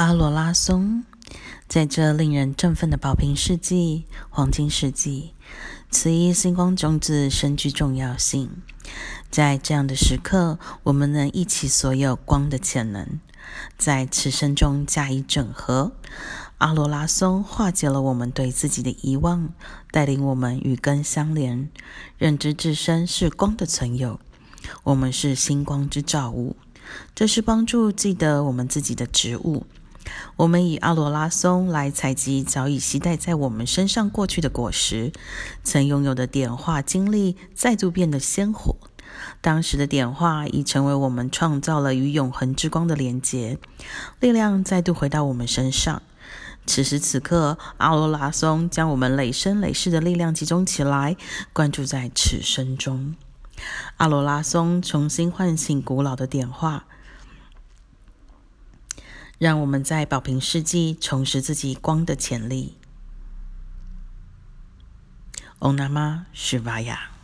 阿罗拉松，在这令人振奋的宝瓶世纪、黄金世纪，此一星光种子深具重要性。在这样的时刻，我们能一起所有光的潜能，在此生中加以整合。阿罗拉松化解了我们对自己的遗忘，带领我们与根相连，认知自身是光的存有，我们是星光之造物。这是帮助记得我们自己的植物。我们以阿罗拉松来采集早已携带在我们身上过去的果实，曾拥有的点化经历再度变得鲜活。当时的点化已成为我们创造了与永恒之光的连结，力量再度回到我们身上。此时此刻，阿罗拉松将我们累生累世的力量集中起来，关注在此生中。阿罗拉松重新唤醒古老的点化。让我们在宝瓶世纪重拾自己光的潜力。Om Namah Shivaya。